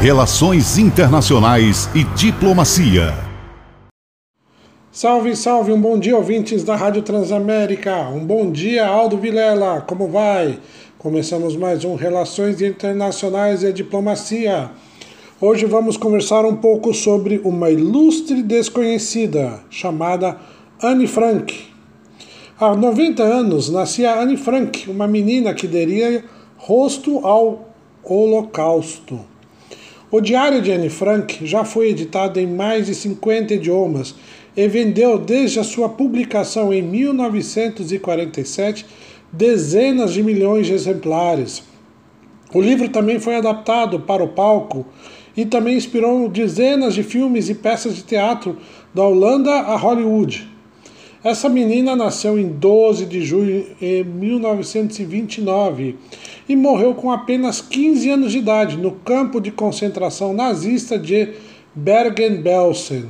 Relações Internacionais e Diplomacia. Salve, salve, um bom dia, ouvintes da Rádio Transamérica. Um bom dia, Aldo Vilela, como vai? Começamos mais um Relações Internacionais e Diplomacia. Hoje vamos conversar um pouco sobre uma ilustre desconhecida chamada Anne Frank. Há 90 anos nascia Anne Frank, uma menina que daria rosto ao Holocausto. O Diário de Anne Frank já foi editado em mais de 50 idiomas e vendeu desde a sua publicação em 1947 dezenas de milhões de exemplares. O livro também foi adaptado para o palco e também inspirou dezenas de filmes e peças de teatro da Holanda a Hollywood. Essa menina nasceu em 12 de junho de 1929 e morreu com apenas 15 anos de idade no campo de concentração nazista de Bergen-Belsen.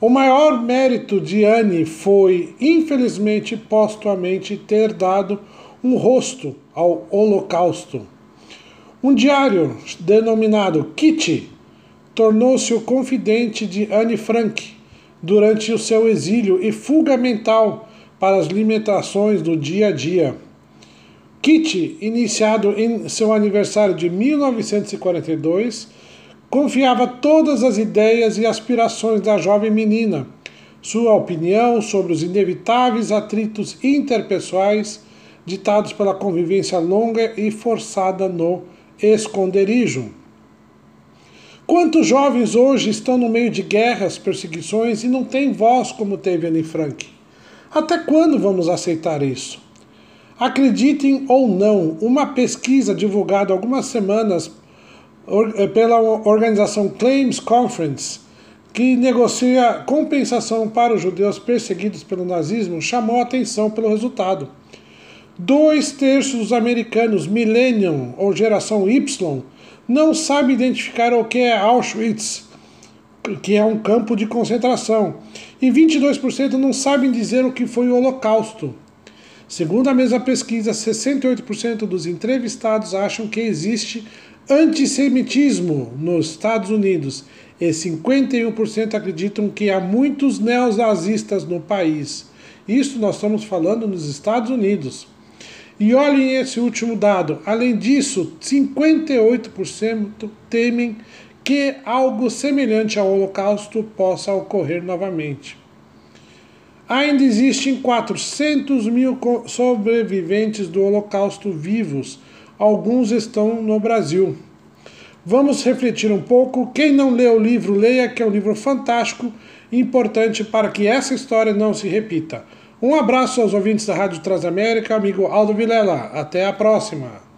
O maior mérito de Anne foi, infelizmente, postumamente ter dado um rosto ao Holocausto. Um diário denominado Kitty tornou-se o confidente de Anne Frank durante o seu exílio e fuga mental para as limitações do dia a dia. Kitty, iniciado em seu aniversário de 1942, confiava todas as ideias e aspirações da jovem menina, sua opinião sobre os inevitáveis atritos interpessoais ditados pela convivência longa e forçada no esconderijo. Quantos jovens hoje estão no meio de guerras, perseguições e não têm voz como teve Anne Frank? Até quando vamos aceitar isso? Acreditem ou não, uma pesquisa divulgada algumas semanas eh, pela organização Claims Conference, que negocia compensação para os judeus perseguidos pelo nazismo, chamou a atenção pelo resultado. Dois terços dos americanos Millennium ou geração Y não sabe identificar o que é Auschwitz, que é um campo de concentração, e 22% não sabem dizer o que foi o Holocausto. Segundo a mesma pesquisa, 68% dos entrevistados acham que existe antissemitismo nos Estados Unidos e 51% acreditam que há muitos neonazistas no país. Isso nós estamos falando nos Estados Unidos. E olhem esse último dado. Além disso, 58% temem que algo semelhante ao Holocausto possa ocorrer novamente. Ainda existem 400 mil sobreviventes do Holocausto vivos. Alguns estão no Brasil. Vamos refletir um pouco. Quem não leu o livro, leia, que é um livro fantástico importante para que essa história não se repita. Um abraço aos ouvintes da Rádio Transamérica, amigo Aldo Vilela. Até a próxima.